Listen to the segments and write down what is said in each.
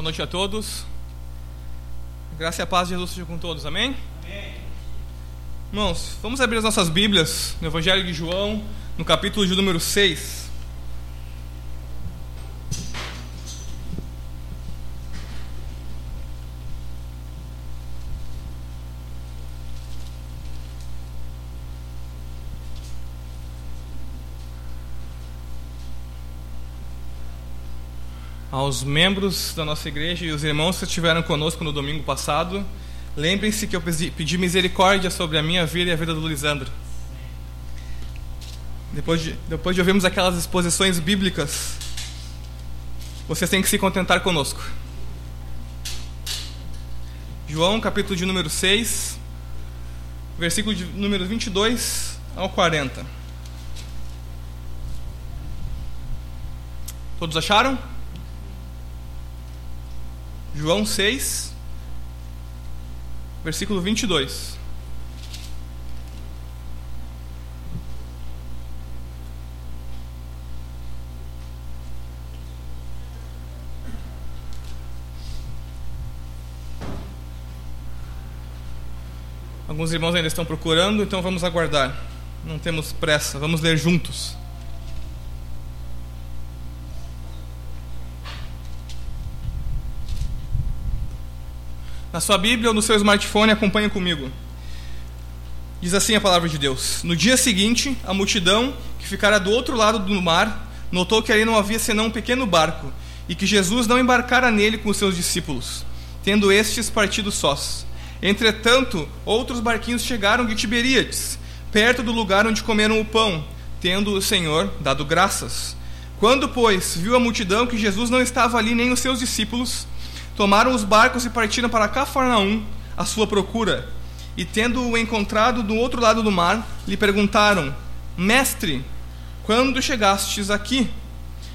Boa noite a todos. Graça e a paz de Jesus seja com todos, amém? Amém. Irmãos, vamos abrir as nossas Bíblias no Evangelho de João, no capítulo de número 6. Aos membros da nossa igreja e os irmãos que estiveram conosco no domingo passado, lembrem-se que eu pedi misericórdia sobre a minha vida e a vida do Lisandro. Depois de, depois de ouvirmos aquelas exposições bíblicas, vocês têm que se contentar conosco. João, capítulo de número 6, versículo de número 22 ao 40. Todos acharam? João 6, versículo 22. Alguns irmãos ainda estão procurando, então vamos aguardar. Não temos pressa, vamos ler juntos. Na sua Bíblia ou no seu smartphone, acompanhe comigo. Diz assim a palavra de Deus: No dia seguinte, a multidão que ficara do outro lado do mar notou que ali não havia senão um pequeno barco e que Jesus não embarcara nele com os seus discípulos, tendo estes partido sós. Entretanto, outros barquinhos chegaram de Tiberíades, perto do lugar onde comeram o pão, tendo o Senhor dado graças. Quando, pois, viu a multidão que Jesus não estava ali nem os seus discípulos, tomaram os barcos e partiram para Cafarnaum à sua procura. E tendo-o encontrado do outro lado do mar, lhe perguntaram: Mestre, quando chegastes aqui?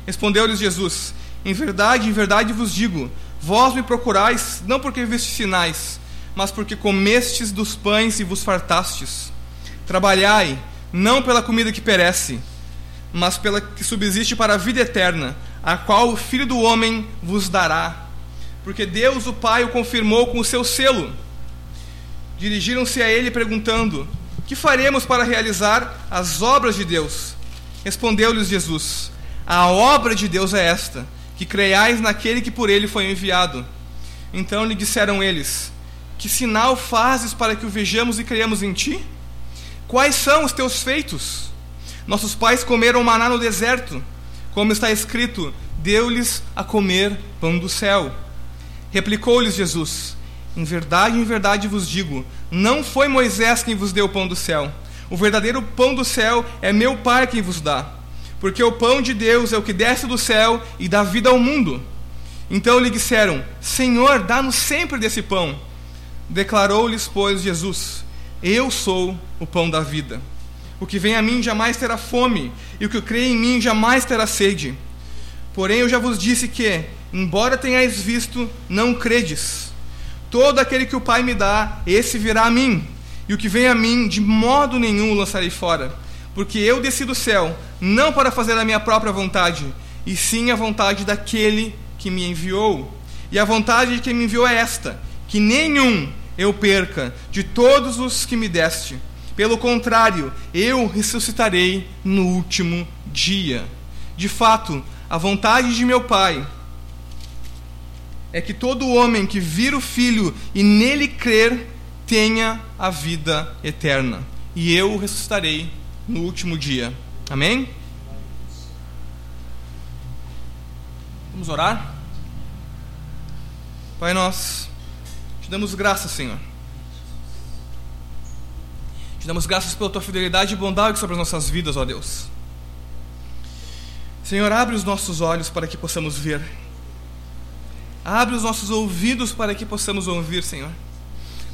Respondeu-lhes Jesus: Em verdade, em verdade vos digo: vós me procurais não porque vistes sinais, mas porque comestes dos pães e vos fartastes. Trabalhai, não pela comida que perece, mas pela que subsiste para a vida eterna, a qual o Filho do Homem vos dará porque Deus o Pai o confirmou com o seu selo. Dirigiram-se a ele perguntando: Que faremos para realizar as obras de Deus? Respondeu-lhes Jesus: A obra de Deus é esta, que creiais naquele que por ele foi enviado. Então lhe disseram eles: Que sinal fazes para que o vejamos e creiamos em ti? Quais são os teus feitos? Nossos pais comeram maná no deserto, como está escrito: Deu-lhes a comer pão do céu. Replicou-lhes Jesus: Em verdade, em verdade vos digo: não foi Moisés quem vos deu o pão do céu. O verdadeiro pão do céu é meu Pai quem vos dá. Porque o pão de Deus é o que desce do céu e dá vida ao mundo. Então lhe disseram: Senhor, dá-nos sempre desse pão. Declarou-lhes, pois, Jesus: Eu sou o pão da vida. O que vem a mim jamais terá fome, e o que crê em mim jamais terá sede. Porém, eu já vos disse que, embora tenhais visto, não credes. Todo aquele que o Pai me dá, esse virá a mim, e o que vem a mim, de modo nenhum o lançarei fora. Porque eu desci do céu, não para fazer a minha própria vontade, e sim a vontade daquele que me enviou. E a vontade de quem me enviou é esta: que nenhum eu perca de todos os que me deste. Pelo contrário, eu ressuscitarei no último dia. De fato, a vontade de meu Pai é que todo homem que vir o Filho e nele crer tenha a vida eterna, e eu o ressuscitarei no último dia. Amém? Vamos orar? Pai, nós te damos graças, Senhor. Te damos graças pela tua fidelidade e bondade sobre as nossas vidas, ó Deus. Senhor, abre os nossos olhos para que possamos ver. Abre os nossos ouvidos para que possamos ouvir, Senhor.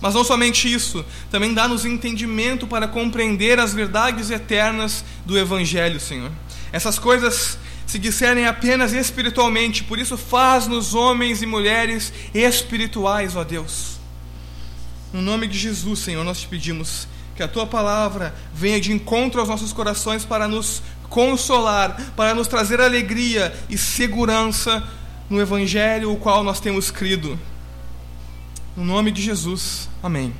Mas não somente isso, também dá-nos entendimento para compreender as verdades eternas do Evangelho, Senhor. Essas coisas se discernem apenas espiritualmente, por isso faz-nos homens e mulheres espirituais, ó Deus. No nome de Jesus, Senhor, nós te pedimos que a tua palavra venha de encontro aos nossos corações para nos consolar, para nos trazer alegria e segurança no Evangelho o qual nós temos crido. No nome de Jesus. Amém.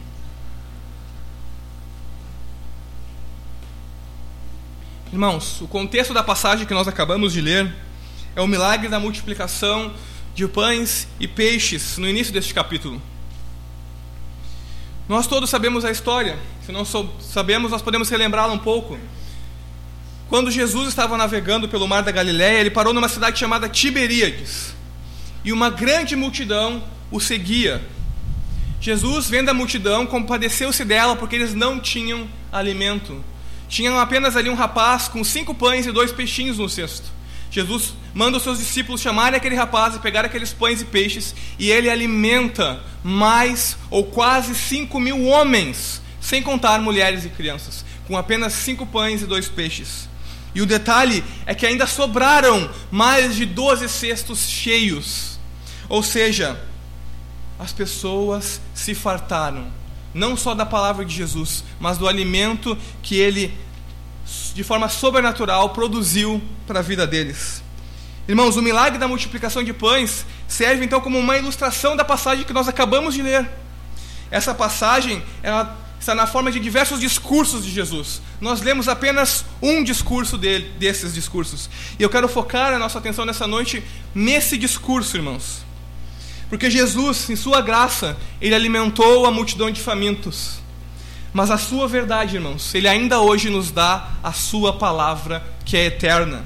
Irmãos, o contexto da passagem que nós acabamos de ler é o milagre da multiplicação de pães e peixes no início deste capítulo. Nós todos sabemos a história, se não sabemos, nós podemos relembrá-la um pouco. Quando Jesus estava navegando pelo mar da Galiléia, ele parou numa cidade chamada Tiberíades. E uma grande multidão o seguia. Jesus, vendo a multidão, compadeceu-se dela porque eles não tinham alimento. Tinham apenas ali um rapaz com cinco pães e dois peixinhos no cesto. Jesus manda os seus discípulos chamarem aquele rapaz e pegar aqueles pães e peixes, e ele alimenta mais ou quase cinco mil homens, sem contar mulheres e crianças, com apenas cinco pães e dois peixes. E o detalhe é que ainda sobraram mais de doze cestos cheios. Ou seja, as pessoas se fartaram, não só da palavra de Jesus, mas do alimento que ele de forma sobrenatural, produziu para a vida deles. Irmãos, o milagre da multiplicação de pães serve então como uma ilustração da passagem que nós acabamos de ler. Essa passagem ela está na forma de diversos discursos de Jesus. Nós lemos apenas um discurso dele, desses discursos. E eu quero focar a nossa atenção nessa noite nesse discurso, irmãos. Porque Jesus, em sua graça, ele alimentou a multidão de famintos. Mas a sua verdade, irmãos, ele ainda hoje nos dá a sua palavra que é eterna.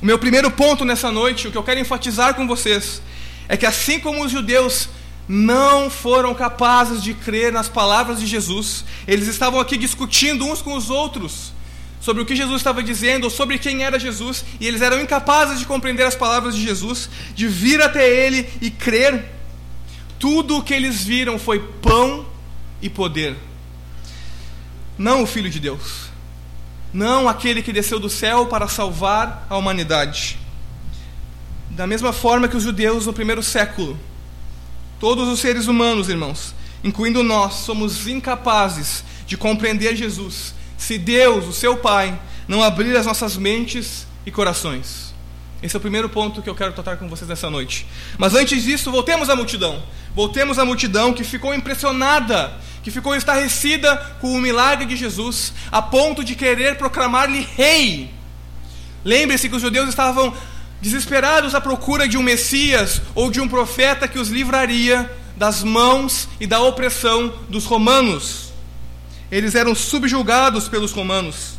O meu primeiro ponto nessa noite, o que eu quero enfatizar com vocês, é que assim como os judeus não foram capazes de crer nas palavras de Jesus, eles estavam aqui discutindo uns com os outros sobre o que Jesus estava dizendo, ou sobre quem era Jesus, e eles eram incapazes de compreender as palavras de Jesus, de vir até Ele e crer. Tudo o que eles viram foi pão e poder não o Filho de Deus, não aquele que desceu do céu para salvar a humanidade. Da mesma forma que os judeus no primeiro século, todos os seres humanos, irmãos, incluindo nós, somos incapazes de compreender Jesus se Deus, o seu Pai, não abrir as nossas mentes e corações. Esse é o primeiro ponto que eu quero tratar com vocês nessa noite. Mas antes disso, voltemos à multidão. Voltemos à multidão que ficou impressionada, que ficou estarrecida com o milagre de Jesus, a ponto de querer proclamar-lhe rei. Lembre-se que os judeus estavam desesperados à procura de um Messias ou de um profeta que os livraria das mãos e da opressão dos romanos. Eles eram subjugados pelos romanos.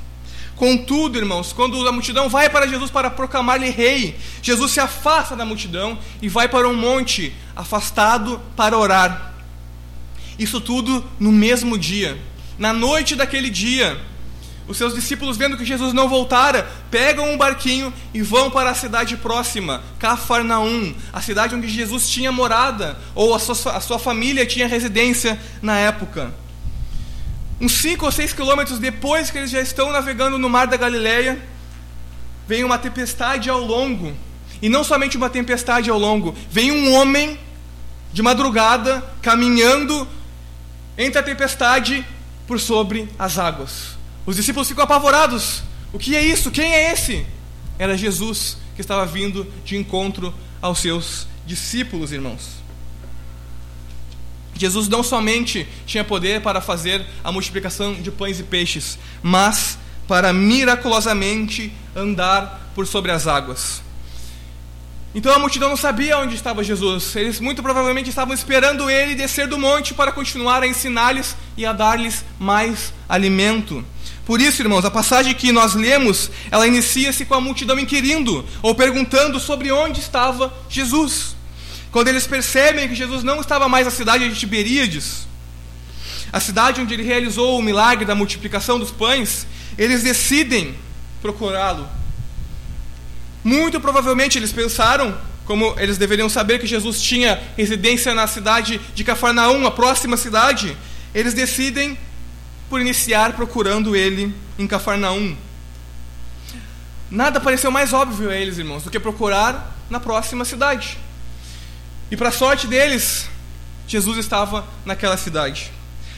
Contudo, irmãos, quando a multidão vai para Jesus para proclamar-lhe rei, Jesus se afasta da multidão e vai para um monte, afastado para orar. Isso tudo no mesmo dia. Na noite daquele dia, os seus discípulos, vendo que Jesus não voltara, pegam um barquinho e vão para a cidade próxima, Cafarnaum, a cidade onde Jesus tinha morada, ou a sua, a sua família tinha residência na época. Uns 5 ou 6 quilômetros depois que eles já estão navegando no mar da Galileia, vem uma tempestade ao longo. E não somente uma tempestade ao longo, vem um homem de madrugada caminhando entre a tempestade por sobre as águas. Os discípulos ficam apavorados. O que é isso? Quem é esse? Era Jesus que estava vindo de encontro aos seus discípulos, irmãos. Jesus não somente tinha poder para fazer a multiplicação de pães e peixes, mas para miraculosamente andar por sobre as águas. Então a multidão não sabia onde estava Jesus. Eles muito provavelmente estavam esperando ele descer do monte para continuar a ensinar-lhes e a dar-lhes mais alimento. Por isso, irmãos, a passagem que nós lemos, ela inicia-se com a multidão inquirindo ou perguntando sobre onde estava Jesus. Quando eles percebem que Jesus não estava mais na cidade de Tiberíades, a cidade onde ele realizou o milagre da multiplicação dos pães, eles decidem procurá-lo. Muito provavelmente eles pensaram, como eles deveriam saber que Jesus tinha residência na cidade de Cafarnaum, a próxima cidade, eles decidem por iniciar procurando ele em Cafarnaum. Nada pareceu mais óbvio a eles, irmãos, do que procurar na próxima cidade. E para sorte deles, Jesus estava naquela cidade.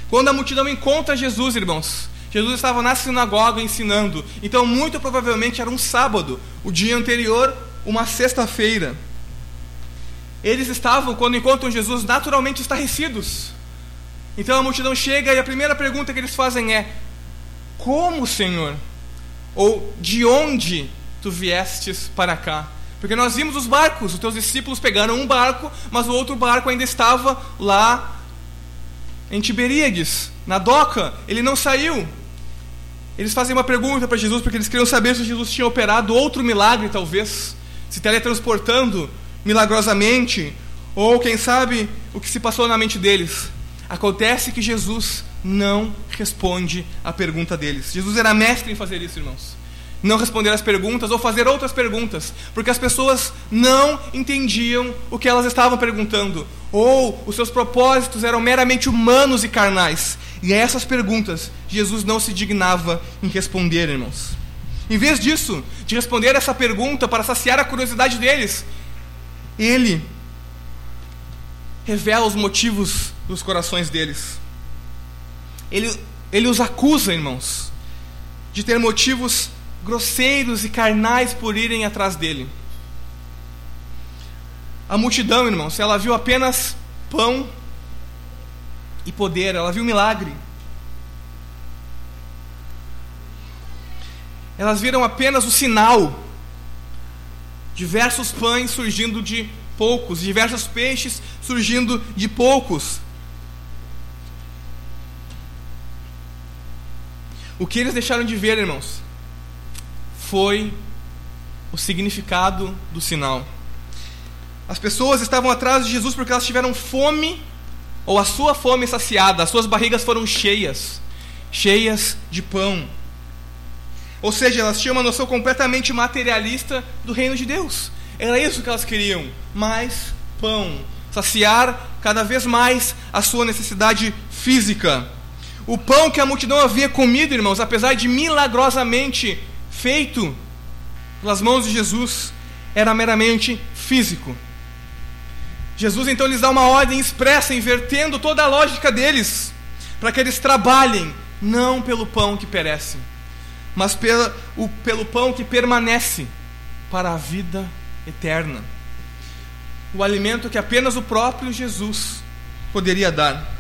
Quando a multidão encontra Jesus, irmãos, Jesus estava na sinagoga ensinando. Então, muito provavelmente era um sábado, o dia anterior, uma sexta-feira. eles estavam, quando encontram Jesus, naturalmente estarrecidos. Então a multidão chega e a primeira pergunta que eles fazem é: Como, Senhor? Ou de onde tu viestes para cá? Porque nós vimos os barcos, os teus discípulos pegaram um barco, mas o outro barco ainda estava lá em Tiberíades, na doca, ele não saiu. Eles fazem uma pergunta para Jesus porque eles queriam saber se Jesus tinha operado outro milagre, talvez, se teletransportando milagrosamente, ou quem sabe o que se passou na mente deles. Acontece que Jesus não responde a pergunta deles. Jesus era mestre em fazer isso, irmãos não responder as perguntas ou fazer outras perguntas, porque as pessoas não entendiam o que elas estavam perguntando, ou os seus propósitos eram meramente humanos e carnais. E a essas perguntas, Jesus não se dignava em responder, irmãos. Em vez disso, de responder essa pergunta para saciar a curiosidade deles, ele revela os motivos dos corações deles. Ele, ele os acusa, irmãos, de ter motivos grosseiros e carnais por irem atrás dele. A multidão, irmãos, ela viu apenas pão e poder, ela viu milagre. Elas viram apenas o sinal. Diversos pães surgindo de poucos, diversos peixes surgindo de poucos. O que eles deixaram de ver, irmãos? Foi o significado do sinal. As pessoas estavam atrás de Jesus porque elas tiveram fome, ou a sua fome saciada, as suas barrigas foram cheias cheias de pão. Ou seja, elas tinham uma noção completamente materialista do reino de Deus. Era isso que elas queriam: mais pão, saciar cada vez mais a sua necessidade física. O pão que a multidão havia comido, irmãos, apesar de milagrosamente feito pelas mãos de Jesus era meramente físico. Jesus então lhes dá uma ordem expressa, invertendo toda a lógica deles, para que eles trabalhem não pelo pão que perece, mas pela, o, pelo pão que permanece para a vida eterna. O alimento que apenas o próprio Jesus poderia dar.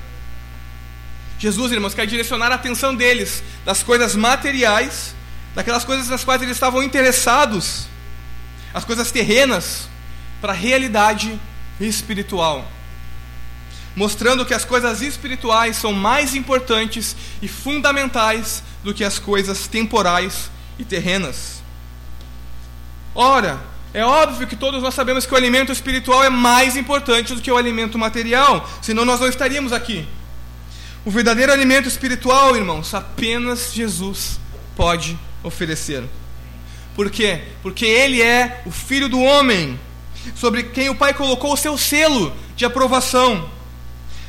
Jesus, irmãos, quer direcionar a atenção deles das coisas materiais daquelas coisas nas quais eles estavam interessados, as coisas terrenas, para a realidade espiritual. Mostrando que as coisas espirituais são mais importantes e fundamentais do que as coisas temporais e terrenas. Ora, é óbvio que todos nós sabemos que o alimento espiritual é mais importante do que o alimento material, senão nós não estaríamos aqui. O verdadeiro alimento espiritual, irmãos, apenas Jesus pode oferecer. Por quê? Porque ele é o filho do homem, sobre quem o Pai colocou o seu selo de aprovação.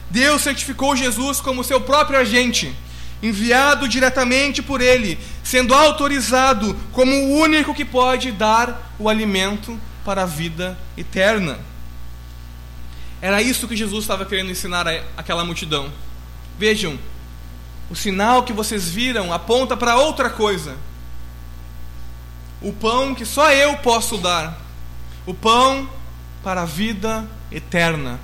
Deus certificou Jesus como seu próprio agente, enviado diretamente por ele, sendo autorizado como o único que pode dar o alimento para a vida eterna. Era isso que Jesus estava querendo ensinar àquela multidão. Vejam, o sinal que vocês viram aponta para outra coisa o pão que só eu posso dar, o pão para a vida eterna.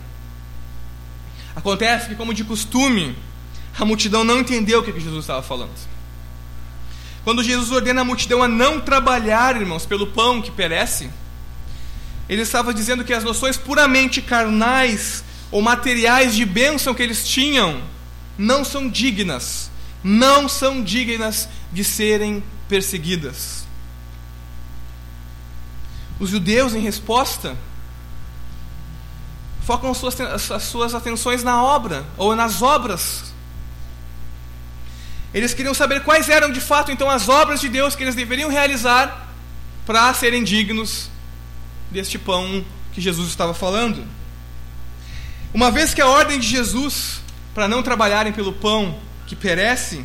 Acontece que, como de costume, a multidão não entendeu o que Jesus estava falando. Quando Jesus ordena a multidão a não trabalhar, irmãos, pelo pão que perece, ele estava dizendo que as noções puramente carnais ou materiais de bênção que eles tinham não são dignas, não são dignas de serem perseguidas. Os judeus, em resposta, focam as suas, as suas atenções na obra, ou nas obras. Eles queriam saber quais eram de fato então as obras de Deus que eles deveriam realizar para serem dignos deste pão que Jesus estava falando. Uma vez que a ordem de Jesus para não trabalharem pelo pão que perece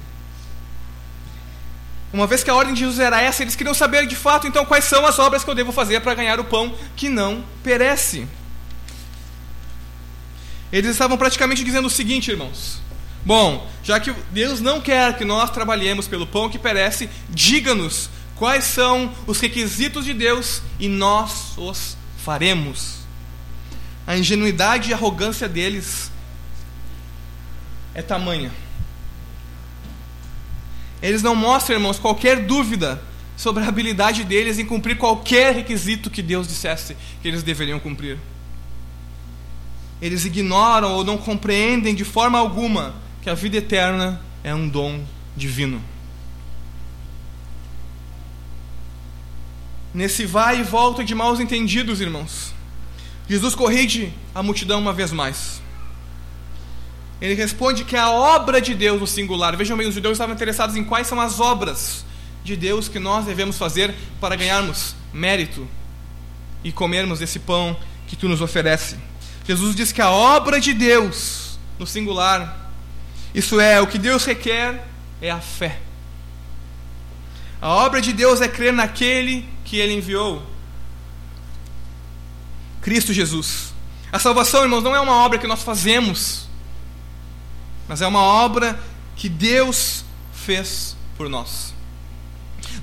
uma vez que a ordem de Jesus era essa, eles queriam saber de fato então quais são as obras que eu devo fazer para ganhar o pão que não perece. Eles estavam praticamente dizendo o seguinte, irmãos: Bom, já que Deus não quer que nós trabalhemos pelo pão que perece, diga-nos quais são os requisitos de Deus e nós os faremos. A ingenuidade e arrogância deles é tamanha. Eles não mostram, irmãos, qualquer dúvida sobre a habilidade deles em cumprir qualquer requisito que Deus dissesse que eles deveriam cumprir. Eles ignoram ou não compreendem de forma alguma que a vida eterna é um dom divino. Nesse vai e volta de maus entendidos, irmãos, Jesus corrige a multidão uma vez mais. Ele responde que a obra de Deus no singular, vejam bem, os judeus estavam interessados em quais são as obras de Deus que nós devemos fazer para ganharmos mérito e comermos desse pão que tu nos oferece. Jesus diz que a obra de Deus no singular, isso é, o que Deus requer é a fé. A obra de Deus é crer naquele que ele enviou. Cristo Jesus. A salvação, irmãos, não é uma obra que nós fazemos mas é uma obra que Deus fez por nós.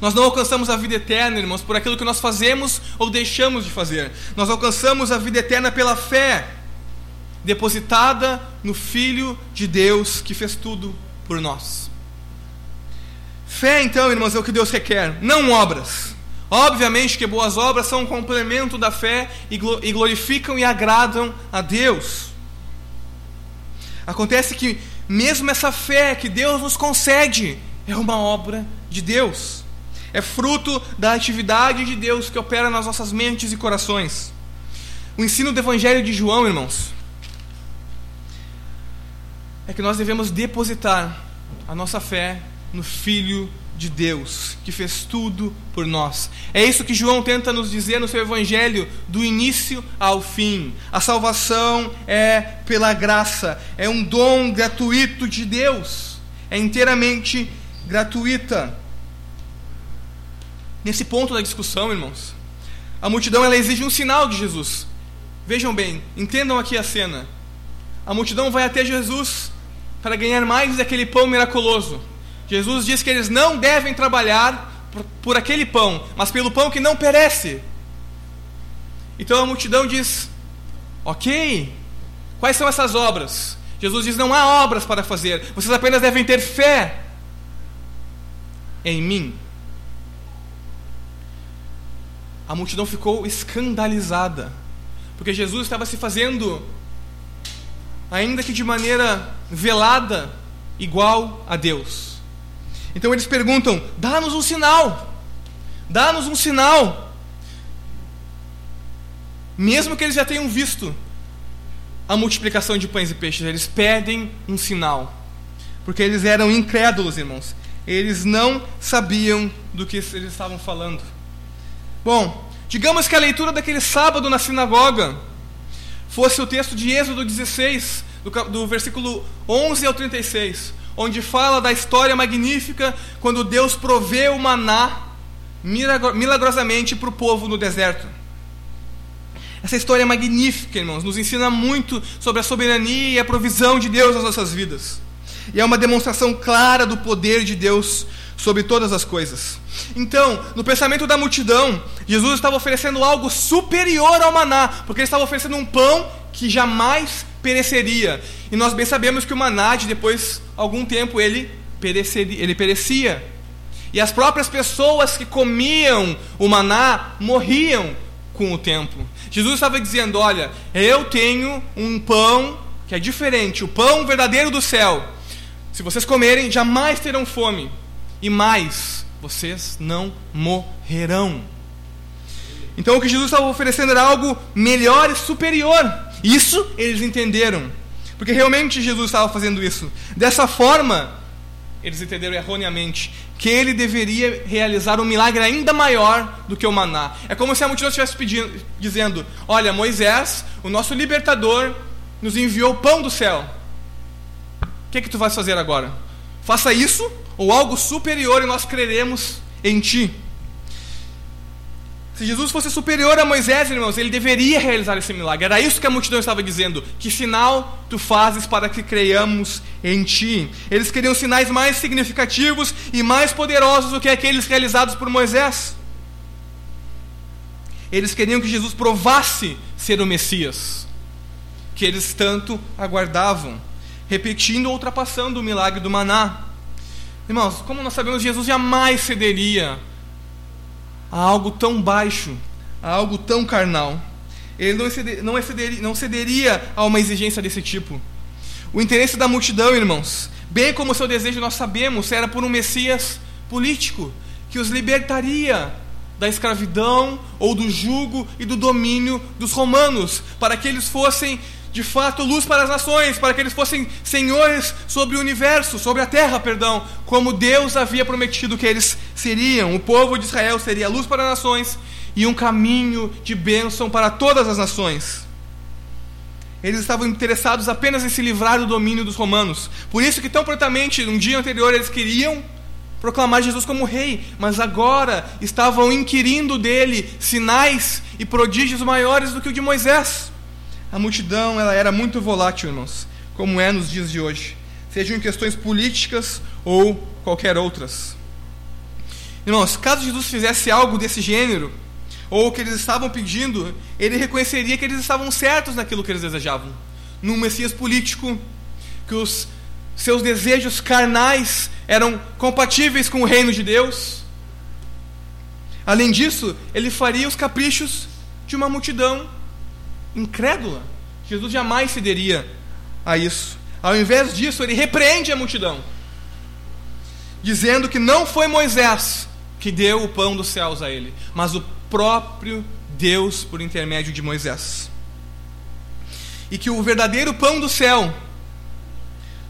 Nós não alcançamos a vida eterna, irmãos, por aquilo que nós fazemos ou deixamos de fazer. Nós alcançamos a vida eterna pela fé, depositada no Filho de Deus que fez tudo por nós. Fé, então, irmãos, é o que Deus requer, não obras. Obviamente que boas obras são um complemento da fé e glorificam e agradam a Deus. Acontece que mesmo essa fé que Deus nos concede é uma obra de Deus. É fruto da atividade de Deus que opera nas nossas mentes e corações. O ensino do Evangelho de João, irmãos, é que nós devemos depositar a nossa fé no Filho de Deus, que fez tudo por nós. É isso que João tenta nos dizer no seu evangelho, do início ao fim. A salvação é pela graça, é um dom gratuito de Deus, é inteiramente gratuita. Nesse ponto da discussão, irmãos, a multidão ela exige um sinal de Jesus. Vejam bem, entendam aqui a cena. A multidão vai até Jesus para ganhar mais daquele pão miraculoso Jesus diz que eles não devem trabalhar por, por aquele pão, mas pelo pão que não perece. Então a multidão diz: Ok, quais são essas obras? Jesus diz: Não há obras para fazer, vocês apenas devem ter fé em mim. A multidão ficou escandalizada, porque Jesus estava se fazendo, ainda que de maneira velada, igual a Deus. Então eles perguntam: dá-nos um sinal, dá-nos um sinal. Mesmo que eles já tenham visto a multiplicação de pães e peixes, eles pedem um sinal, porque eles eram incrédulos, irmãos. Eles não sabiam do que eles estavam falando. Bom, digamos que a leitura daquele sábado na sinagoga fosse o texto de Êxodo 16, do, do versículo 11 ao 36 onde fala da história magnífica quando Deus provê o maná milagrosamente para o povo no deserto. Essa história é magnífica, irmãos, nos ensina muito sobre a soberania e a provisão de Deus nas nossas vidas. E é uma demonstração clara do poder de Deus sobre todas as coisas. Então, no pensamento da multidão, Jesus estava oferecendo algo superior ao maná, porque ele estava oferecendo um pão que jamais pereceria. E nós bem sabemos que o maná, de depois algum tempo, ele, pereceria, ele perecia. E as próprias pessoas que comiam o maná morriam com o tempo. Jesus estava dizendo: Olha, eu tenho um pão que é diferente, o pão verdadeiro do céu. Se vocês comerem, jamais terão fome. E mais, vocês não morrerão. Então o que Jesus estava oferecendo era algo melhor e superior. Isso eles entenderam. Porque realmente Jesus estava fazendo isso. Dessa forma, eles entenderam erroneamente que ele deveria realizar um milagre ainda maior do que o maná. É como se a multidão estivesse pedindo, dizendo: Olha, Moisés, o nosso libertador, nos enviou pão do céu. O que, é que tu vais fazer agora? Faça isso ou algo superior e nós creremos em ti. Se Jesus fosse superior a Moisés, irmãos, ele deveria realizar esse milagre. Era isso que a multidão estava dizendo. Que sinal tu fazes para que creiamos em ti? Eles queriam sinais mais significativos e mais poderosos do que aqueles realizados por Moisés. Eles queriam que Jesus provasse ser o Messias. que eles tanto aguardavam, repetindo ou ultrapassando o milagre do maná. Irmãos, como nós sabemos, Jesus jamais cederia a algo tão baixo, a algo tão carnal. Ele não, não, não cederia a uma exigência desse tipo. O interesse da multidão, irmãos, bem como o seu desejo, nós sabemos, era por um Messias político que os libertaria da escravidão ou do jugo e do domínio dos romanos, para que eles fossem de fato luz para as nações, para que eles fossem senhores sobre o universo, sobre a terra, perdão, como Deus havia prometido que eles seriam. O povo de Israel seria luz para as nações e um caminho de bênção para todas as nações. Eles estavam interessados apenas em se livrar do domínio dos romanos. Por isso que tão prontamente, um dia anterior, eles queriam proclamar Jesus como rei, mas agora estavam inquirindo dele sinais e prodígios maiores do que o de Moisés. A multidão ela era muito volátil, irmãos, como é nos dias de hoje, sejam em questões políticas ou qualquer outras. Irmãos, caso Jesus fizesse algo desse gênero, ou o que eles estavam pedindo, ele reconheceria que eles estavam certos naquilo que eles desejavam. Num Messias político, que os seus desejos carnais eram compatíveis com o reino de Deus. Além disso, ele faria os caprichos de uma multidão incrédula. Jesus jamais cederia a isso. Ao invés disso, ele repreende a multidão, dizendo que não foi Moisés que deu o pão dos céus a ele, mas o próprio Deus por intermédio de Moisés. E que o verdadeiro pão do céu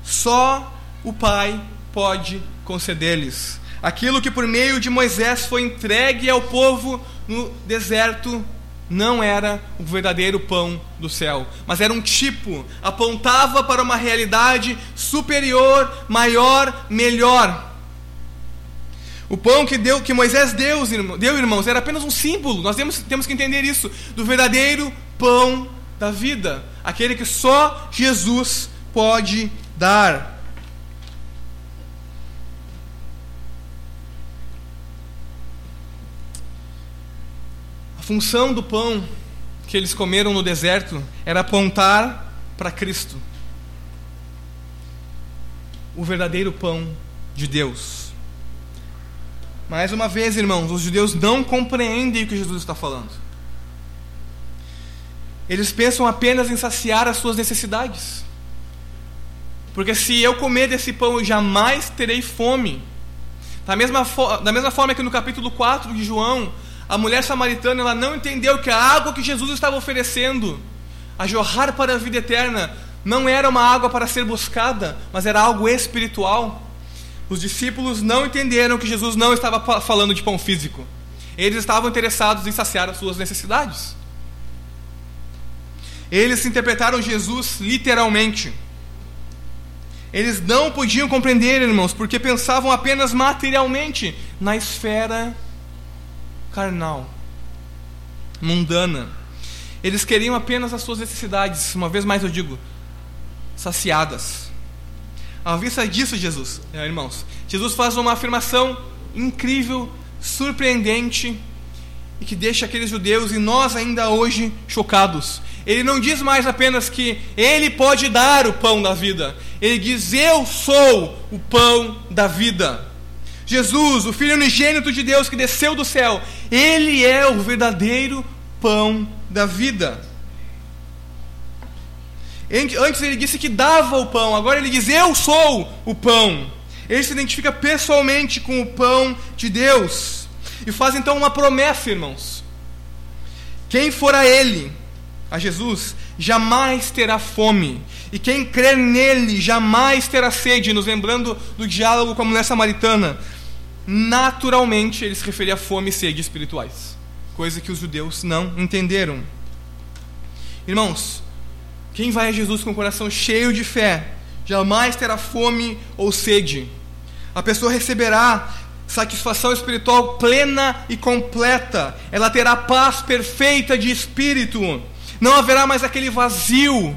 só o Pai pode conceder-lhes. Aquilo que por meio de Moisés foi entregue ao povo no deserto não era o verdadeiro pão do céu, mas era um tipo, apontava para uma realidade superior, maior, melhor. O pão que, deu, que Moisés deu, deu, irmãos, era apenas um símbolo. Nós temos, temos que entender isso. Do verdadeiro pão da vida. Aquele que só Jesus pode dar. Função do pão que eles comeram no deserto era apontar para Cristo. O verdadeiro pão de Deus. Mais uma vez, irmãos, os judeus não compreendem o que Jesus está falando. Eles pensam apenas em saciar as suas necessidades. Porque se eu comer desse pão, eu jamais terei fome. Da mesma, da mesma forma que no capítulo 4 de João, a mulher samaritana ela não entendeu que a água que Jesus estava oferecendo, a jorrar para a vida eterna, não era uma água para ser buscada, mas era algo espiritual. Os discípulos não entenderam que Jesus não estava falando de pão físico. Eles estavam interessados em saciar as suas necessidades. Eles interpretaram Jesus literalmente. Eles não podiam compreender, irmãos, porque pensavam apenas materialmente na esfera carnal, mundana. Eles queriam apenas as suas necessidades, uma vez mais eu digo, saciadas. À vista disso, Jesus, é, irmãos, Jesus faz uma afirmação incrível, surpreendente e que deixa aqueles judeus e nós ainda hoje chocados. Ele não diz mais apenas que ele pode dar o pão da vida, ele diz: Eu sou o pão da vida. Jesus, o Filho unigênito de Deus que desceu do céu, ele é o verdadeiro pão da vida. Antes ele disse que dava o pão, agora ele diz: Eu sou o pão. Ele se identifica pessoalmente com o pão de Deus e faz então uma promessa, irmãos. Quem for a Ele, a Jesus, jamais terá fome, e quem crer nele jamais terá sede. Nos lembrando do diálogo com a mulher samaritana, naturalmente ele se referia a fome e sede espirituais, coisa que os judeus não entenderam. Irmãos, quem vai a Jesus com o coração cheio de fé, jamais terá fome ou sede. A pessoa receberá satisfação espiritual plena e completa. Ela terá paz perfeita de espírito. Não haverá mais aquele vazio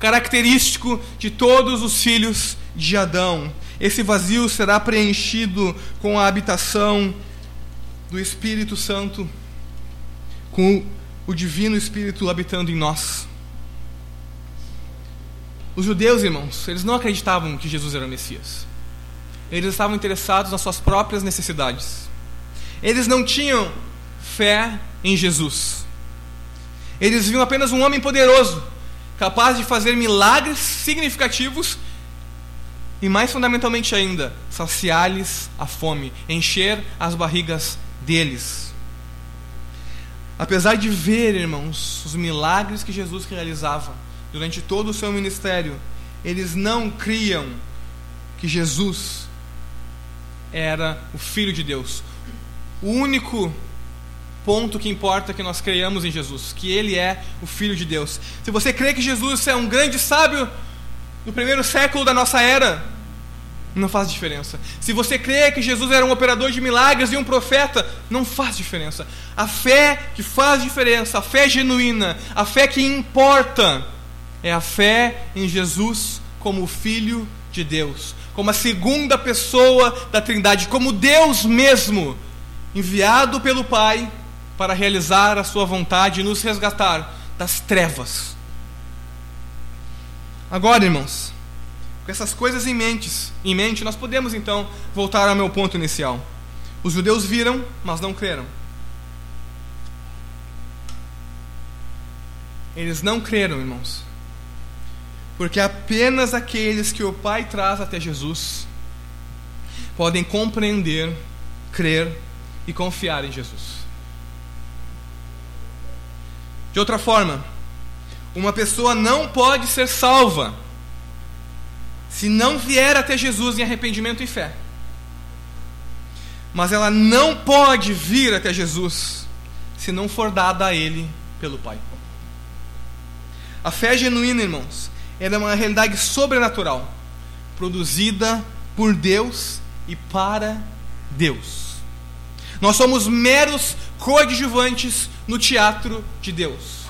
característico de todos os filhos de Adão. Esse vazio será preenchido com a habitação do Espírito Santo, com o Divino Espírito habitando em nós. Os judeus, irmãos, eles não acreditavam que Jesus era o Messias. Eles estavam interessados nas suas próprias necessidades. Eles não tinham fé em Jesus. Eles viam apenas um homem poderoso, capaz de fazer milagres significativos e, mais fundamentalmente ainda, saciar-lhes a fome, encher as barrigas deles. Apesar de ver, irmãos, os milagres que Jesus realizava durante todo o seu ministério, eles não criam que Jesus era o Filho de Deus. O único ponto que importa é que nós creiamos em Jesus, que Ele é o Filho de Deus. Se você crê que Jesus é um grande sábio do primeiro século da nossa era, não faz diferença. Se você crê que Jesus era um operador de milagres e um profeta, não faz diferença. A fé que faz diferença, a fé genuína, a fé que importa, é a fé em Jesus como o Filho de Deus, como a segunda pessoa da Trindade, como Deus mesmo, enviado pelo Pai para realizar a sua vontade e nos resgatar das trevas. Agora, irmãos, com essas coisas em mente, em mente, nós podemos então voltar ao meu ponto inicial. Os judeus viram, mas não creram. Eles não creram, irmãos. Porque apenas aqueles que o Pai traz até Jesus podem compreender, crer e confiar em Jesus. De outra forma, uma pessoa não pode ser salva se não vier até Jesus em arrependimento e fé. Mas ela não pode vir até Jesus se não for dada a Ele pelo Pai. A fé genuína, irmãos, é uma realidade sobrenatural, produzida por Deus e para Deus. Nós somos meros coadjuvantes no teatro de Deus.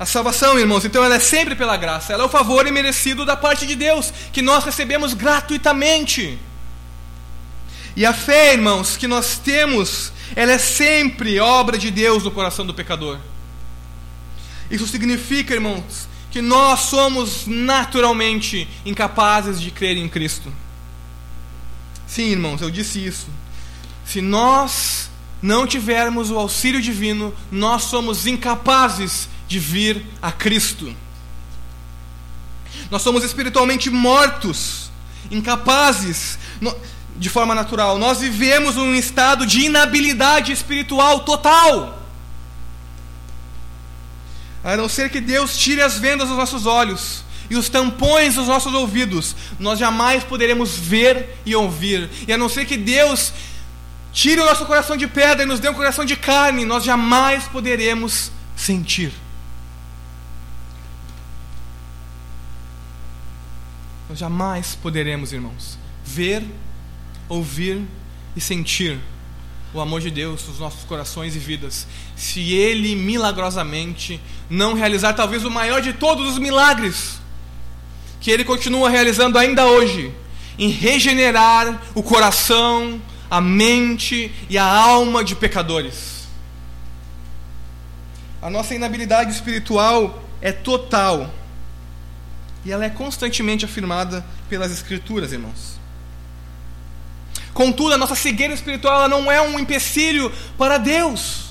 A salvação, irmãos, então ela é sempre pela graça, ela é o favor imerecido da parte de Deus, que nós recebemos gratuitamente. E a fé, irmãos, que nós temos, ela é sempre obra de Deus no coração do pecador. Isso significa, irmãos, que nós somos naturalmente incapazes de crer em Cristo. Sim, irmãos, eu disse isso. Se nós não tivermos o auxílio divino, nós somos incapazes de vir a Cristo. Nós somos espiritualmente mortos, incapazes, de forma natural. Nós vivemos um estado de inabilidade espiritual total. A não ser que Deus tire as vendas dos nossos olhos e os tampões dos nossos ouvidos, nós jamais poderemos ver e ouvir. E a não ser que Deus tire o nosso coração de pedra e nos dê um coração de carne, nós jamais poderemos sentir. Nós jamais poderemos, irmãos, ver, ouvir e sentir o amor de Deus nos nossos corações e vidas, se Ele milagrosamente não realizar talvez o maior de todos os milagres que Ele continua realizando ainda hoje, em regenerar o coração, a mente e a alma de pecadores. A nossa inabilidade espiritual é total e ela é constantemente afirmada pelas Escrituras, irmãos. Contudo, a nossa cegueira espiritual não é um empecilho para Deus.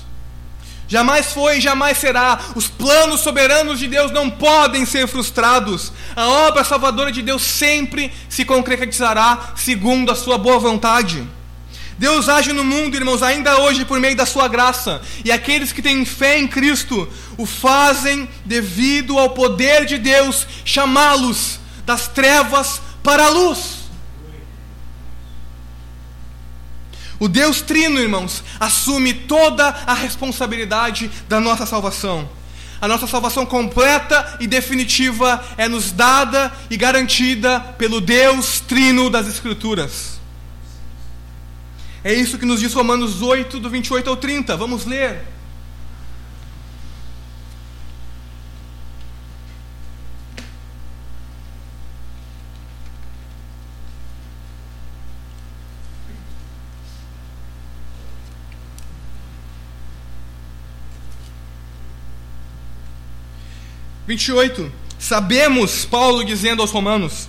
Jamais foi e jamais será. Os planos soberanos de Deus não podem ser frustrados. A obra salvadora de Deus sempre se concretizará segundo a sua boa vontade. Deus age no mundo, irmãos, ainda hoje por meio da sua graça. E aqueles que têm fé em Cristo o fazem devido ao poder de Deus chamá-los das trevas para a luz. O Deus Trino, irmãos, assume toda a responsabilidade da nossa salvação. A nossa salvação completa e definitiva é nos dada e garantida pelo Deus Trino das Escrituras. É isso que nos diz Romanos 8, do 28 ao 30. Vamos ler. Vinte e oito. Sabemos, Paulo dizendo aos Romanos,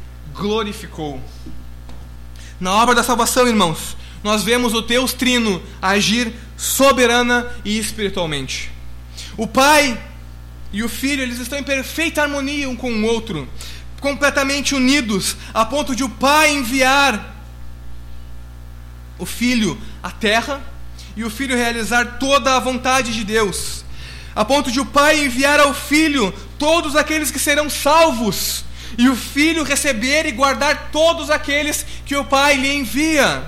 glorificou. Na obra da salvação, irmãos, nós vemos o Deus Trino agir soberana e espiritualmente. O Pai e o Filho, eles estão em perfeita harmonia um com o outro, completamente unidos, a ponto de o Pai enviar o Filho à terra e o Filho realizar toda a vontade de Deus, a ponto de o Pai enviar ao Filho todos aqueles que serão salvos, e o Filho receber e guardar todos aqueles que o Pai lhe envia.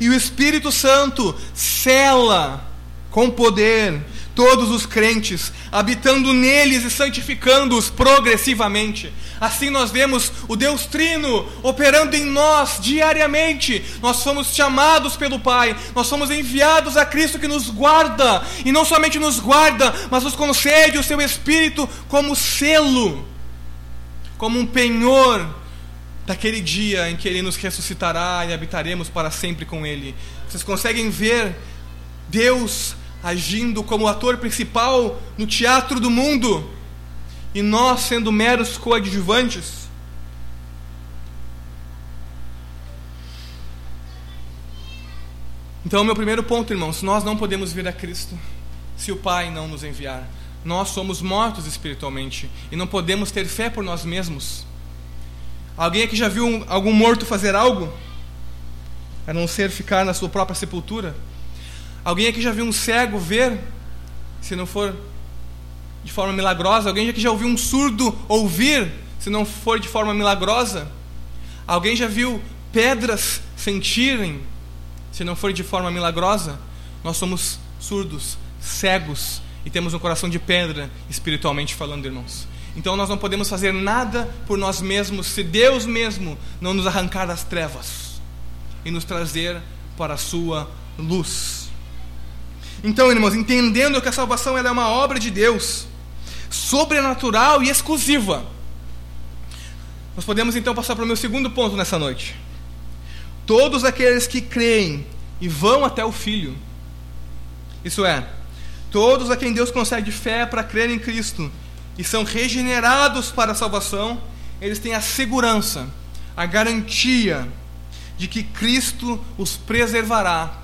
E o Espírito Santo cela com poder todos os crentes, habitando neles e santificando-os progressivamente. Assim nós vemos o Deus Trino operando em nós diariamente. Nós somos chamados pelo Pai, nós somos enviados a Cristo que nos guarda, e não somente nos guarda, mas nos concede o seu Espírito como selo, como um penhor daquele dia em que Ele nos ressuscitará e habitaremos para sempre com Ele. Vocês conseguem ver Deus agindo como ator principal no teatro do mundo e nós sendo meros coadjuvantes? Então, meu primeiro ponto, irmãos, nós não podemos vir a Cristo se o Pai não nos enviar. Nós somos mortos espiritualmente e não podemos ter fé por nós mesmos. Alguém aqui já viu um, algum morto fazer algo? A não ser ficar na sua própria sepultura? Alguém aqui já viu um cego ver? Se não for de forma milagrosa? Alguém aqui já ouviu um surdo ouvir? Se não for de forma milagrosa? Alguém já viu pedras sentirem? Se não for de forma milagrosa? Nós somos surdos, cegos e temos um coração de pedra, espiritualmente falando, irmãos. Então nós não podemos fazer nada por nós mesmos se Deus mesmo não nos arrancar das trevas e nos trazer para a sua luz. Então, irmãos, entendendo que a salvação é uma obra de Deus, sobrenatural e exclusiva, nós podemos então passar para o meu segundo ponto nessa noite. Todos aqueles que creem e vão até o Filho, isso é, todos a quem Deus concede fé para crer em Cristo, e são regenerados para a salvação, eles têm a segurança, a garantia de que Cristo os preservará,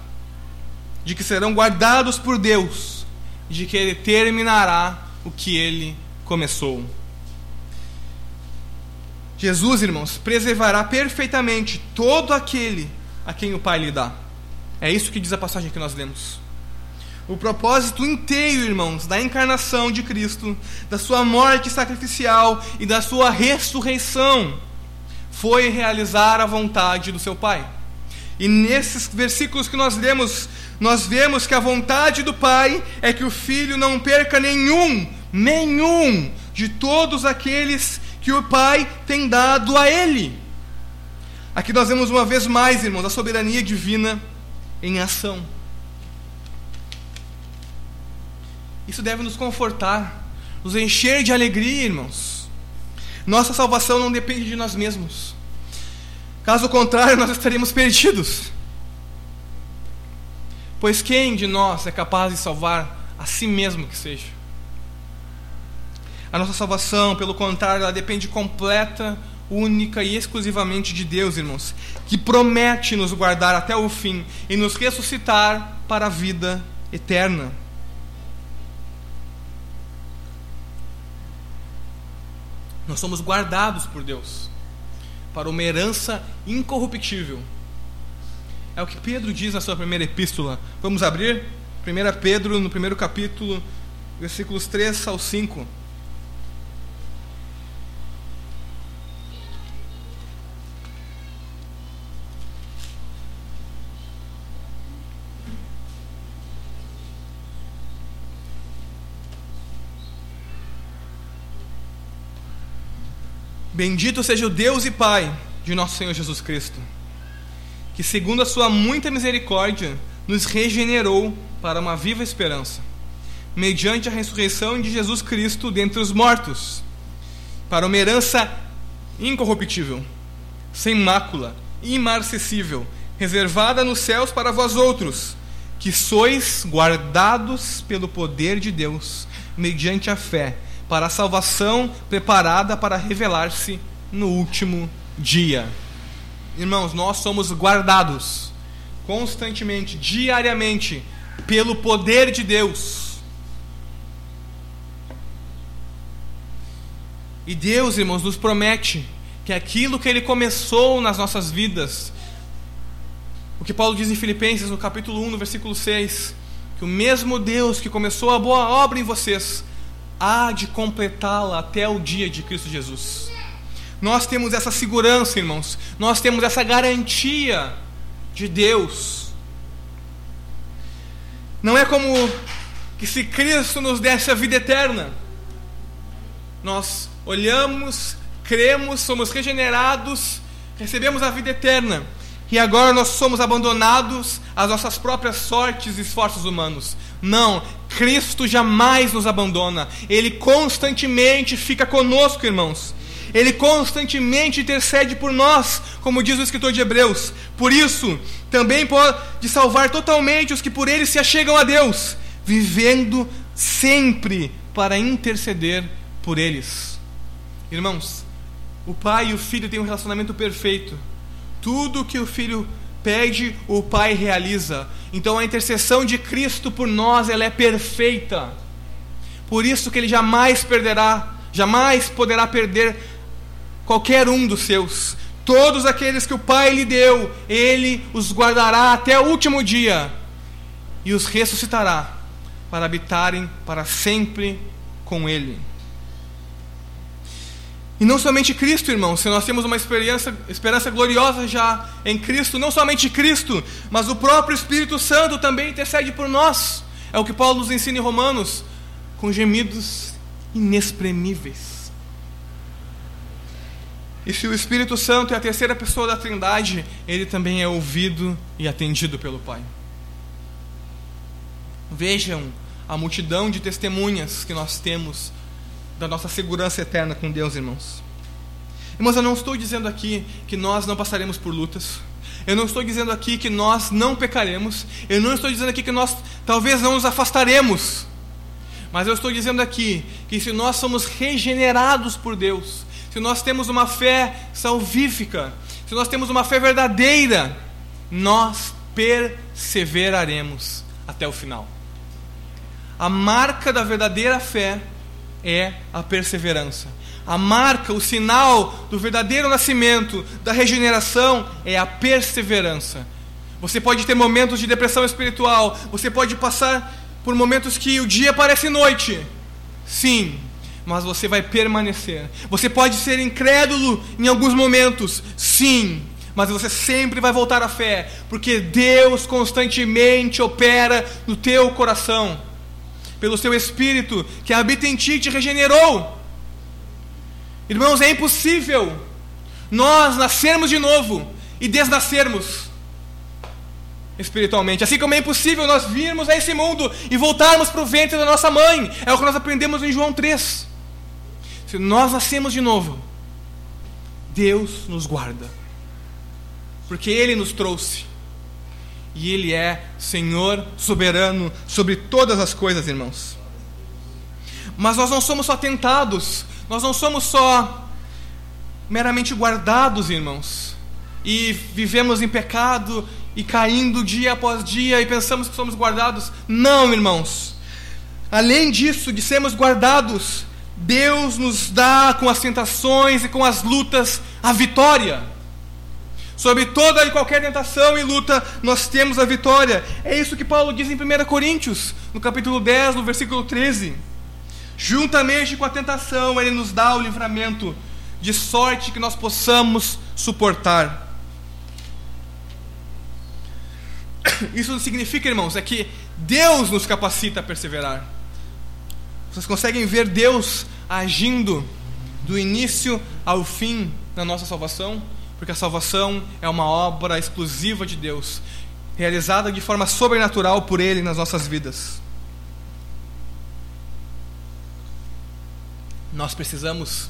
de que serão guardados por Deus, de que Ele terminará o que Ele começou. Jesus, irmãos, preservará perfeitamente todo aquele a quem o Pai lhe dá. É isso que diz a passagem que nós lemos. O propósito inteiro, irmãos, da encarnação de Cristo, da sua morte sacrificial e da sua ressurreição foi realizar a vontade do seu Pai. E nesses versículos que nós lemos, nós vemos que a vontade do Pai é que o Filho não perca nenhum, nenhum de todos aqueles que o Pai tem dado a Ele. Aqui nós vemos uma vez mais, irmãos, a soberania divina em ação. Isso deve nos confortar, nos encher de alegria, irmãos. Nossa salvação não depende de nós mesmos. Caso contrário, nós estaríamos perdidos. Pois quem de nós é capaz de salvar a si mesmo que seja? A nossa salvação, pelo contrário, ela depende completa, única e exclusivamente de Deus, irmãos, que promete nos guardar até o fim e nos ressuscitar para a vida eterna. Nós somos guardados por Deus para uma herança incorruptível. É o que Pedro diz na sua primeira epístola. Vamos abrir? 1 Pedro, no primeiro capítulo, versículos 3 ao 5. Bendito seja o Deus e Pai de nosso Senhor Jesus Cristo, que, segundo a Sua muita misericórdia, nos regenerou para uma viva esperança, mediante a ressurreição de Jesus Cristo dentre os mortos, para uma herança incorruptível, sem mácula, imarcessível, reservada nos céus para vós outros, que sois guardados pelo poder de Deus, mediante a fé para a salvação preparada para revelar-se no último dia. Irmãos, nós somos guardados constantemente, diariamente, pelo poder de Deus. E Deus, irmãos, nos promete que aquilo que Ele começou nas nossas vidas, o que Paulo diz em Filipenses, no capítulo 1, no versículo 6, que o mesmo Deus que começou a boa obra em vocês há de completá-la até o dia de Cristo Jesus. Nós temos essa segurança, irmãos, nós temos essa garantia de Deus. Não é como que se Cristo nos desse a vida eterna, nós olhamos, cremos, somos regenerados, recebemos a vida eterna. E agora nós somos abandonados às nossas próprias sortes e esforços humanos. Não, Cristo jamais nos abandona. Ele constantemente fica conosco, irmãos. Ele constantemente intercede por nós, como diz o escritor de Hebreus. Por isso, também pode salvar totalmente os que por ele se achegam a Deus, vivendo sempre para interceder por eles. Irmãos, o pai e o filho têm um relacionamento perfeito. Tudo que o filho pede, o Pai realiza. Então a intercessão de Cristo por nós, ela é perfeita. Por isso que ele jamais perderá, jamais poderá perder qualquer um dos seus. Todos aqueles que o Pai lhe deu, ele os guardará até o último dia e os ressuscitará para habitarem para sempre com ele. E não somente Cristo, irmãos, se nós temos uma experiência, esperança gloriosa já em Cristo, não somente Cristo, mas o próprio Espírito Santo também intercede por nós. É o que Paulo nos ensina em Romanos, com gemidos inexprimíveis. E se o Espírito Santo é a terceira pessoa da Trindade, ele também é ouvido e atendido pelo Pai. Vejam a multidão de testemunhas que nós temos da nossa segurança eterna com Deus, irmãos. Irmãos, eu não estou dizendo aqui que nós não passaremos por lutas. Eu não estou dizendo aqui que nós não pecaremos. Eu não estou dizendo aqui que nós talvez não nos afastaremos. Mas eu estou dizendo aqui que se nós somos regenerados por Deus, se nós temos uma fé salvífica, se nós temos uma fé verdadeira, nós perseveraremos até o final. A marca da verdadeira fé é a perseverança. A marca, o sinal do verdadeiro nascimento, da regeneração, é a perseverança. Você pode ter momentos de depressão espiritual, você pode passar por momentos que o dia parece noite. Sim, mas você vai permanecer. Você pode ser incrédulo em alguns momentos. Sim, mas você sempre vai voltar à fé, porque Deus constantemente opera no teu coração pelo seu Espírito que habita em ti, te regenerou. Irmãos, é impossível nós nascermos de novo e desnascermos espiritualmente. Assim como é impossível nós virmos a esse mundo e voltarmos para o ventre da nossa mãe. É o que nós aprendemos em João 3. Se nós nascemos de novo, Deus nos guarda. Porque Ele nos trouxe e Ele é Senhor soberano sobre todas as coisas, irmãos. Mas nós não somos só tentados, nós não somos só meramente guardados, irmãos, e vivemos em pecado e caindo dia após dia e pensamos que somos guardados. Não, irmãos. Além disso, de sermos guardados, Deus nos dá com as tentações e com as lutas a vitória. Sobre toda e qualquer tentação e luta, nós temos a vitória. É isso que Paulo diz em 1 Coríntios, no capítulo 10, no versículo 13. Juntamente com a tentação, ele nos dá o livramento, de sorte que nós possamos suportar. Isso significa, irmãos, é que Deus nos capacita a perseverar. Vocês conseguem ver Deus agindo do início ao fim da nossa salvação, porque a salvação é uma obra exclusiva de Deus, realizada de forma sobrenatural por Ele nas nossas vidas. Nós precisamos,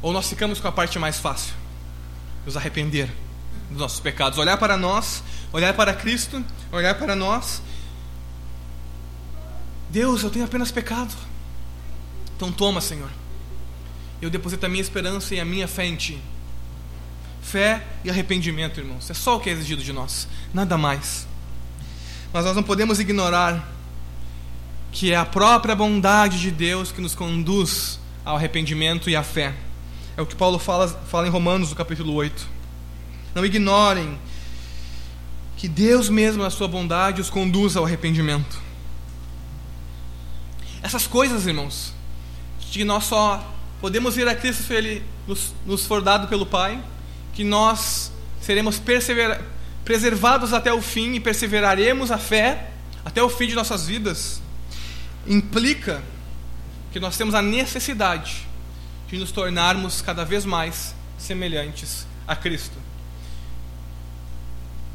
ou nós ficamos com a parte mais fácil, nos arrepender dos nossos pecados, olhar para nós, olhar para Cristo, olhar para nós. Deus, eu tenho apenas pecado. Então toma, Senhor. Eu deposito a minha esperança e a minha fé em Ti. Fé e arrependimento, irmãos. É só o que é exigido de nós, nada mais. Mas nós não podemos ignorar que é a própria bondade de Deus que nos conduz ao arrependimento e à fé. É o que Paulo fala, fala em Romanos, no capítulo 8. Não ignorem que Deus mesmo, na sua bondade, os conduz ao arrependimento. Essas coisas, irmãos, que nós só podemos ir a Cristo se Ele nos, nos for dado pelo Pai, que nós seremos preservados até o fim e perseveraremos a fé até o fim de nossas vidas, implica que nós temos a necessidade de nos tornarmos cada vez mais semelhantes a Cristo.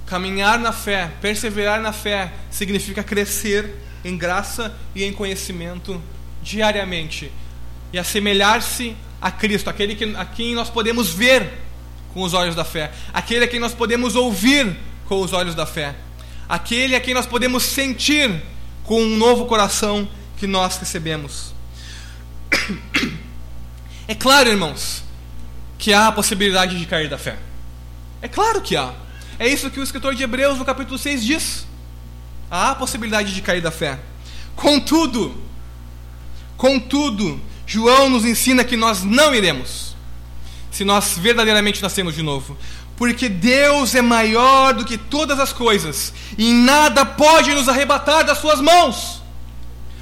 Caminhar na fé, perseverar na fé, significa crescer em graça e em conhecimento diariamente e assemelhar-se a Cristo, aquele que, a quem nós podemos ver com os olhos da fé, aquele a quem nós podemos ouvir com os olhos da fé, aquele a quem nós podemos sentir com um novo coração que nós recebemos. É claro, irmãos, que há a possibilidade de cair da fé. É claro que há. É isso que o escritor de Hebreus, no capítulo 6, diz. Há a possibilidade de cair da fé. Contudo, contudo, João nos ensina que nós não iremos, se nós verdadeiramente nascemos de novo. Porque Deus é maior do que todas as coisas, e nada pode nos arrebatar das Suas mãos.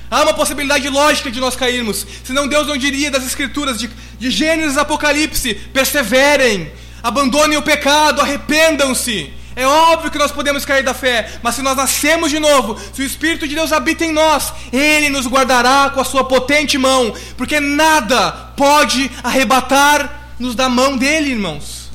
Há uma possibilidade lógica de nós cairmos, senão Deus não diria das Escrituras, de, de Gênesis Apocalipse: perseverem, abandonem o pecado, arrependam-se. É óbvio que nós podemos cair da fé, mas se nós nascemos de novo, se o Espírito de Deus habita em nós, Ele nos guardará com a sua potente mão, porque nada pode arrebatar-nos da mão dele, irmãos.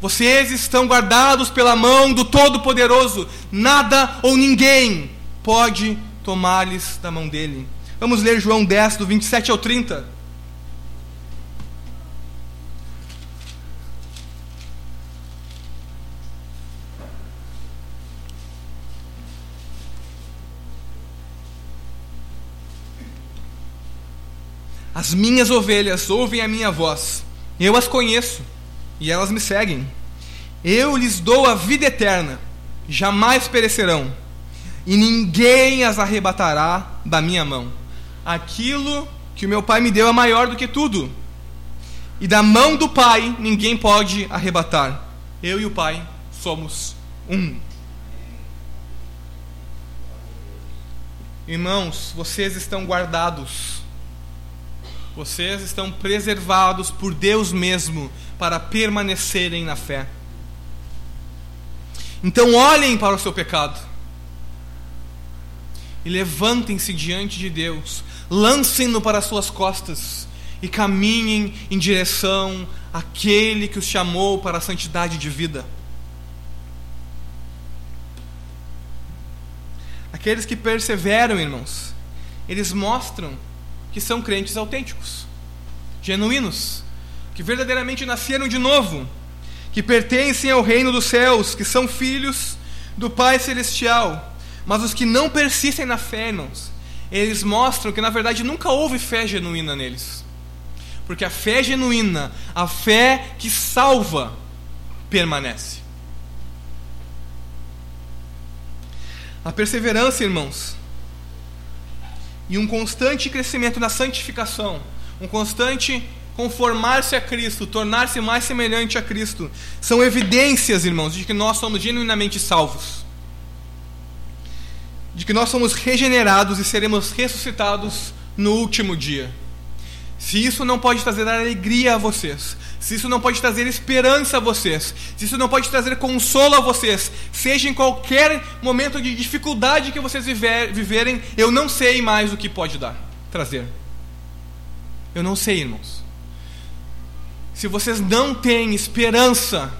Vocês estão guardados pela mão do Todo-Poderoso, nada ou ninguém pode tomar-lhes da mão dele. Vamos ler João 10, do 27 ao 30. As minhas ovelhas ouvem a minha voz, eu as conheço e elas me seguem. Eu lhes dou a vida eterna, jamais perecerão, e ninguém as arrebatará da minha mão. Aquilo que o meu Pai me deu é maior do que tudo, e da mão do Pai ninguém pode arrebatar. Eu e o Pai somos um. Irmãos, vocês estão guardados vocês estão preservados por Deus mesmo para permanecerem na fé. Então olhem para o seu pecado e levantem-se diante de Deus, lancem-no para as suas costas e caminhem em direção àquele que os chamou para a santidade de vida. Aqueles que perseveram, irmãos, eles mostram que são crentes autênticos, genuínos, que verdadeiramente nasceram de novo, que pertencem ao reino dos céus, que são filhos do Pai Celestial. Mas os que não persistem na fé, irmãos, eles mostram que na verdade nunca houve fé genuína neles. Porque a fé genuína, a fé que salva, permanece. A perseverança, irmãos, e um constante crescimento na santificação, um constante conformar-se a Cristo, tornar-se mais semelhante a Cristo, são evidências, irmãos, de que nós somos genuinamente salvos. De que nós somos regenerados e seremos ressuscitados no último dia. Se isso não pode trazer alegria a vocês, se isso não pode trazer esperança a vocês, se isso não pode trazer consolo a vocês, seja em qualquer momento de dificuldade que vocês viver, viverem, eu não sei mais o que pode dar, trazer. Eu não sei, irmãos. se vocês não têm esperança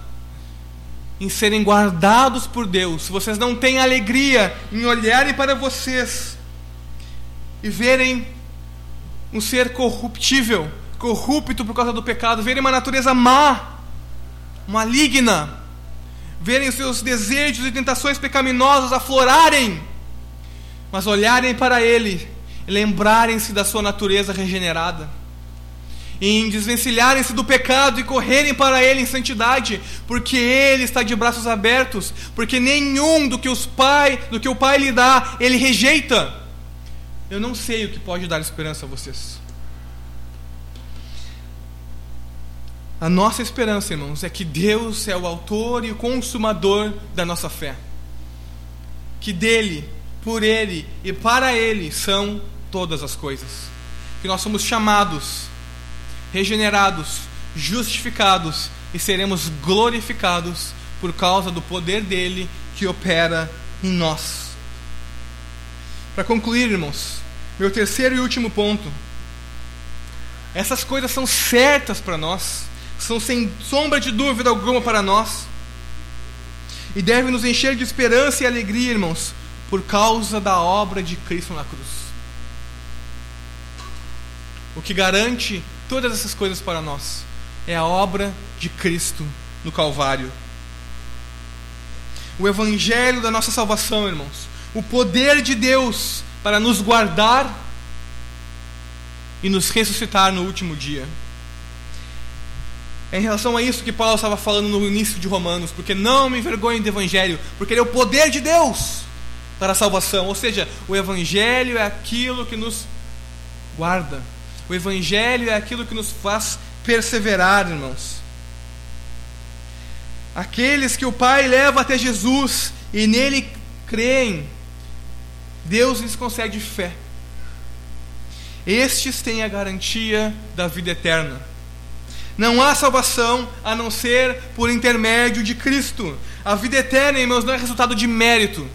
em serem guardados por Deus, se vocês não têm alegria em olharem para vocês e verem um ser corruptível, corrupto por causa do pecado, verem uma natureza má, maligna, verem os seus desejos e tentações pecaminosas aflorarem, mas olharem para Ele e lembrarem-se da sua natureza regenerada, em desvencilharem-se do pecado e correrem para Ele em santidade, porque Ele está de braços abertos, porque nenhum do que os pai, do que o Pai lhe dá, Ele rejeita. Eu não sei o que pode dar esperança a vocês. A nossa esperança, irmãos, é que Deus é o autor e o consumador da nossa fé. Que dele, por ele e para ele são todas as coisas. Que nós somos chamados, regenerados, justificados e seremos glorificados por causa do poder dele que opera em nós. Para concluir, irmãos, meu terceiro e último ponto. Essas coisas são certas para nós são sem sombra de dúvida alguma para nós e devem nos encher de esperança e alegria, irmãos, por causa da obra de Cristo na cruz. O que garante todas essas coisas para nós é a obra de Cristo no Calvário. O Evangelho da nossa salvação, irmãos. O poder de Deus para nos guardar e nos ressuscitar no último dia. É em relação a isso que Paulo estava falando no início de Romanos, porque não me envergonhe do Evangelho, porque ele é o poder de Deus para a salvação. Ou seja, o Evangelho é aquilo que nos guarda, o Evangelho é aquilo que nos faz perseverar, irmãos. Aqueles que o Pai leva até Jesus e nele creem, Deus lhes concede fé. Estes têm a garantia da vida eterna. Não há salvação a não ser por intermédio de Cristo. A vida eterna, irmãos, não é resultado de mérito,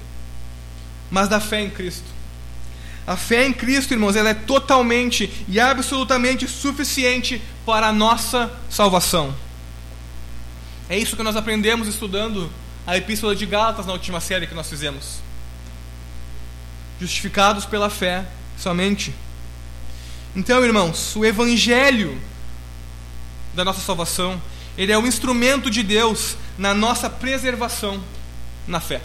mas da fé em Cristo. A fé em Cristo, irmãos, ela é totalmente e absolutamente suficiente para a nossa salvação. É isso que nós aprendemos estudando a Epístola de Gálatas na última série que nós fizemos. Justificados pela fé somente. Então, irmãos, o Evangelho da nossa salvação, ele é o instrumento de Deus na nossa preservação na fé.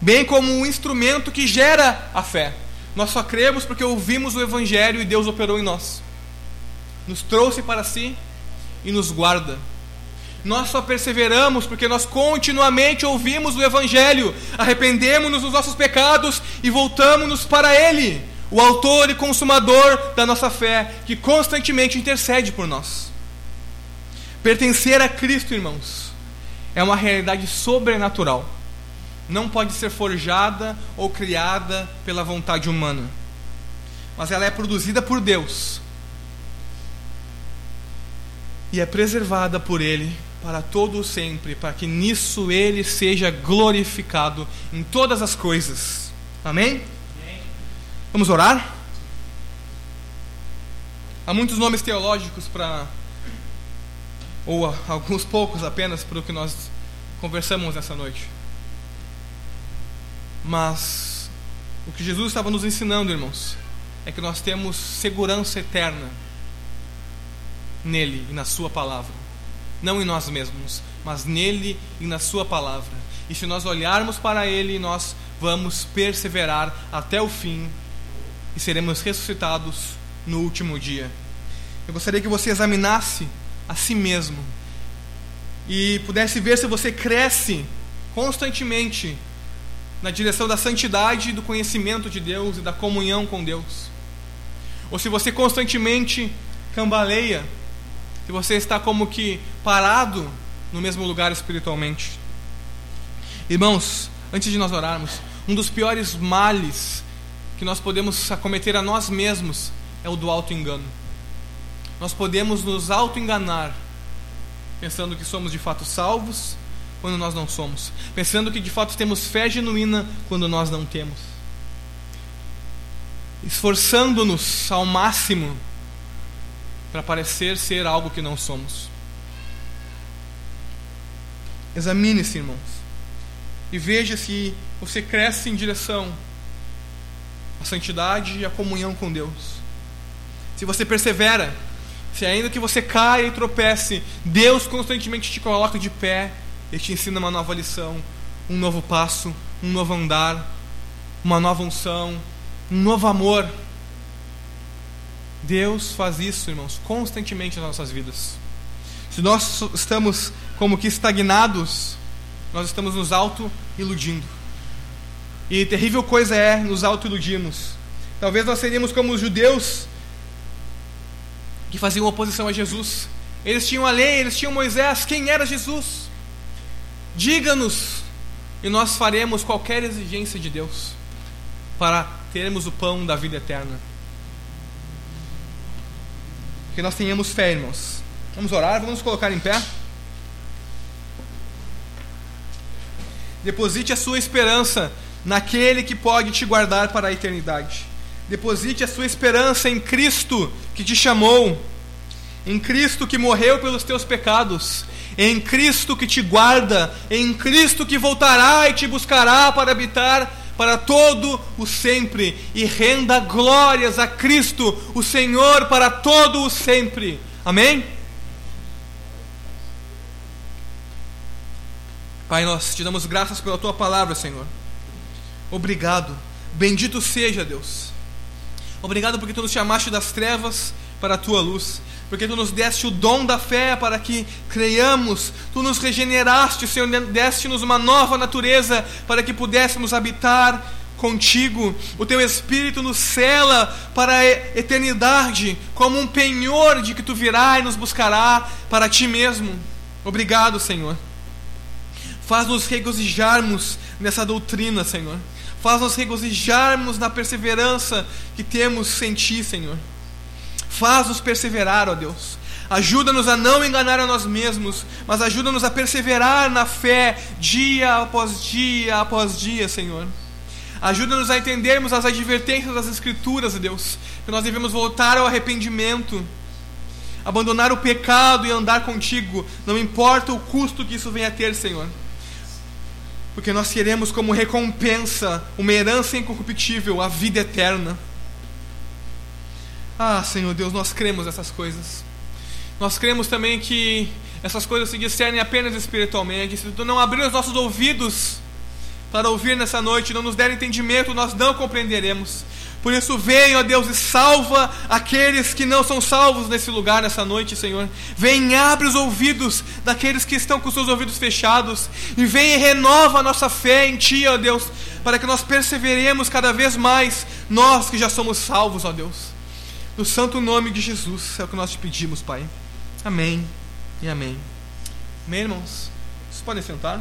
Bem como um instrumento que gera a fé. Nós só cremos porque ouvimos o Evangelho e Deus operou em nós. Nos trouxe para si e nos guarda. Nós só perseveramos porque nós continuamente ouvimos o Evangelho, arrependemos-nos dos nossos pecados e voltamos-nos para Ele o autor e consumador da nossa fé, que constantemente intercede por nós. Pertencer a Cristo, irmãos, é uma realidade sobrenatural. Não pode ser forjada ou criada pela vontade humana, mas ela é produzida por Deus e é preservada por Ele para todo o sempre, para que nisso Ele seja glorificado em todas as coisas. Amém? Vamos orar? Há muitos nomes teológicos para. ou alguns poucos apenas para o que nós conversamos nessa noite. Mas o que Jesus estava nos ensinando, irmãos, é que nós temos segurança eterna nele e na Sua palavra. Não em nós mesmos, mas nele e na Sua palavra. E se nós olharmos para Ele, nós vamos perseverar até o fim e seremos ressuscitados no último dia. Eu gostaria que você examinasse a si mesmo e pudesse ver se você cresce constantemente na direção da santidade, do conhecimento de Deus e da comunhão com Deus. Ou se você constantemente cambaleia, se você está como que parado no mesmo lugar espiritualmente. Irmãos, antes de nós orarmos, um dos piores males que nós podemos acometer a nós mesmos é o do auto-engano. Nós podemos nos auto-enganar, pensando que somos de fato salvos, quando nós não somos, pensando que de fato temos fé genuína, quando nós não temos. Esforçando-nos ao máximo para parecer ser algo que não somos. Examine-se, irmãos, e veja se você cresce em direção à santidade e à comunhão com Deus. Se você persevera, se ainda que você caia e tropece, Deus constantemente te coloca de pé e te ensina uma nova lição, um novo passo, um novo andar, uma nova unção, um novo amor. Deus faz isso, irmãos, constantemente nas nossas vidas. Se nós estamos como que estagnados, nós estamos nos auto-iludindo. E terrível coisa é nos auto-iludirmos. Talvez nós seríamos como os judeus que faziam oposição a Jesus. Eles tinham a lei, eles tinham Moisés. Quem era Jesus? Diga-nos, e nós faremos qualquer exigência de Deus para termos o pão da vida eterna. Que nós tenhamos fé, irmãos. Vamos orar, vamos colocar em pé. Deposite a sua esperança naquele que pode te guardar para a eternidade. Deposite a sua esperança em Cristo que te chamou, em Cristo que morreu pelos teus pecados, em Cristo que te guarda, em Cristo que voltará e te buscará para habitar para todo o sempre, e renda glórias a Cristo, o Senhor, para todo o sempre. Amém? Pai, nós te damos graças pela tua palavra, Senhor. Obrigado. Bendito seja Deus. Obrigado porque tu nos chamaste das trevas para a tua luz. Porque tu nos deste o dom da fé para que creiamos, tu nos regeneraste, Senhor, deste-nos uma nova natureza para que pudéssemos habitar contigo. O teu Espírito nos cela para a eternidade, como um penhor de que tu virá e nos buscará para ti mesmo. Obrigado, Senhor. Faz-nos regozijarmos nessa doutrina, Senhor. Faz-nos regozijarmos na perseverança que temos em Ti, Senhor. Faz-nos perseverar, ó Deus. Ajuda-nos a não enganar a nós mesmos, mas ajuda-nos a perseverar na fé dia após dia após dia, Senhor. Ajuda-nos a entendermos as advertências das Escrituras, Deus, que nós devemos voltar ao arrependimento, abandonar o pecado e andar contigo, não importa o custo que isso venha a ter, Senhor porque nós queremos como recompensa uma herança incorruptível, a vida eterna. Ah, Senhor Deus, nós cremos essas coisas. Nós cremos também que essas coisas se discernem apenas espiritualmente. Se tu não abrir os nossos ouvidos para ouvir nessa noite, não nos der entendimento, nós não compreenderemos. Por isso, vem, ó Deus, e salva aqueles que não são salvos nesse lugar, nessa noite, Senhor. Vem abre os ouvidos daqueles que estão com seus ouvidos fechados. E vem e renova a nossa fé em Ti, ó Deus, para que nós perseveremos cada vez mais, nós que já somos salvos, ó Deus. No santo nome de Jesus é o que nós te pedimos, Pai. Amém e amém. Amém, irmãos? Vocês podem sentar?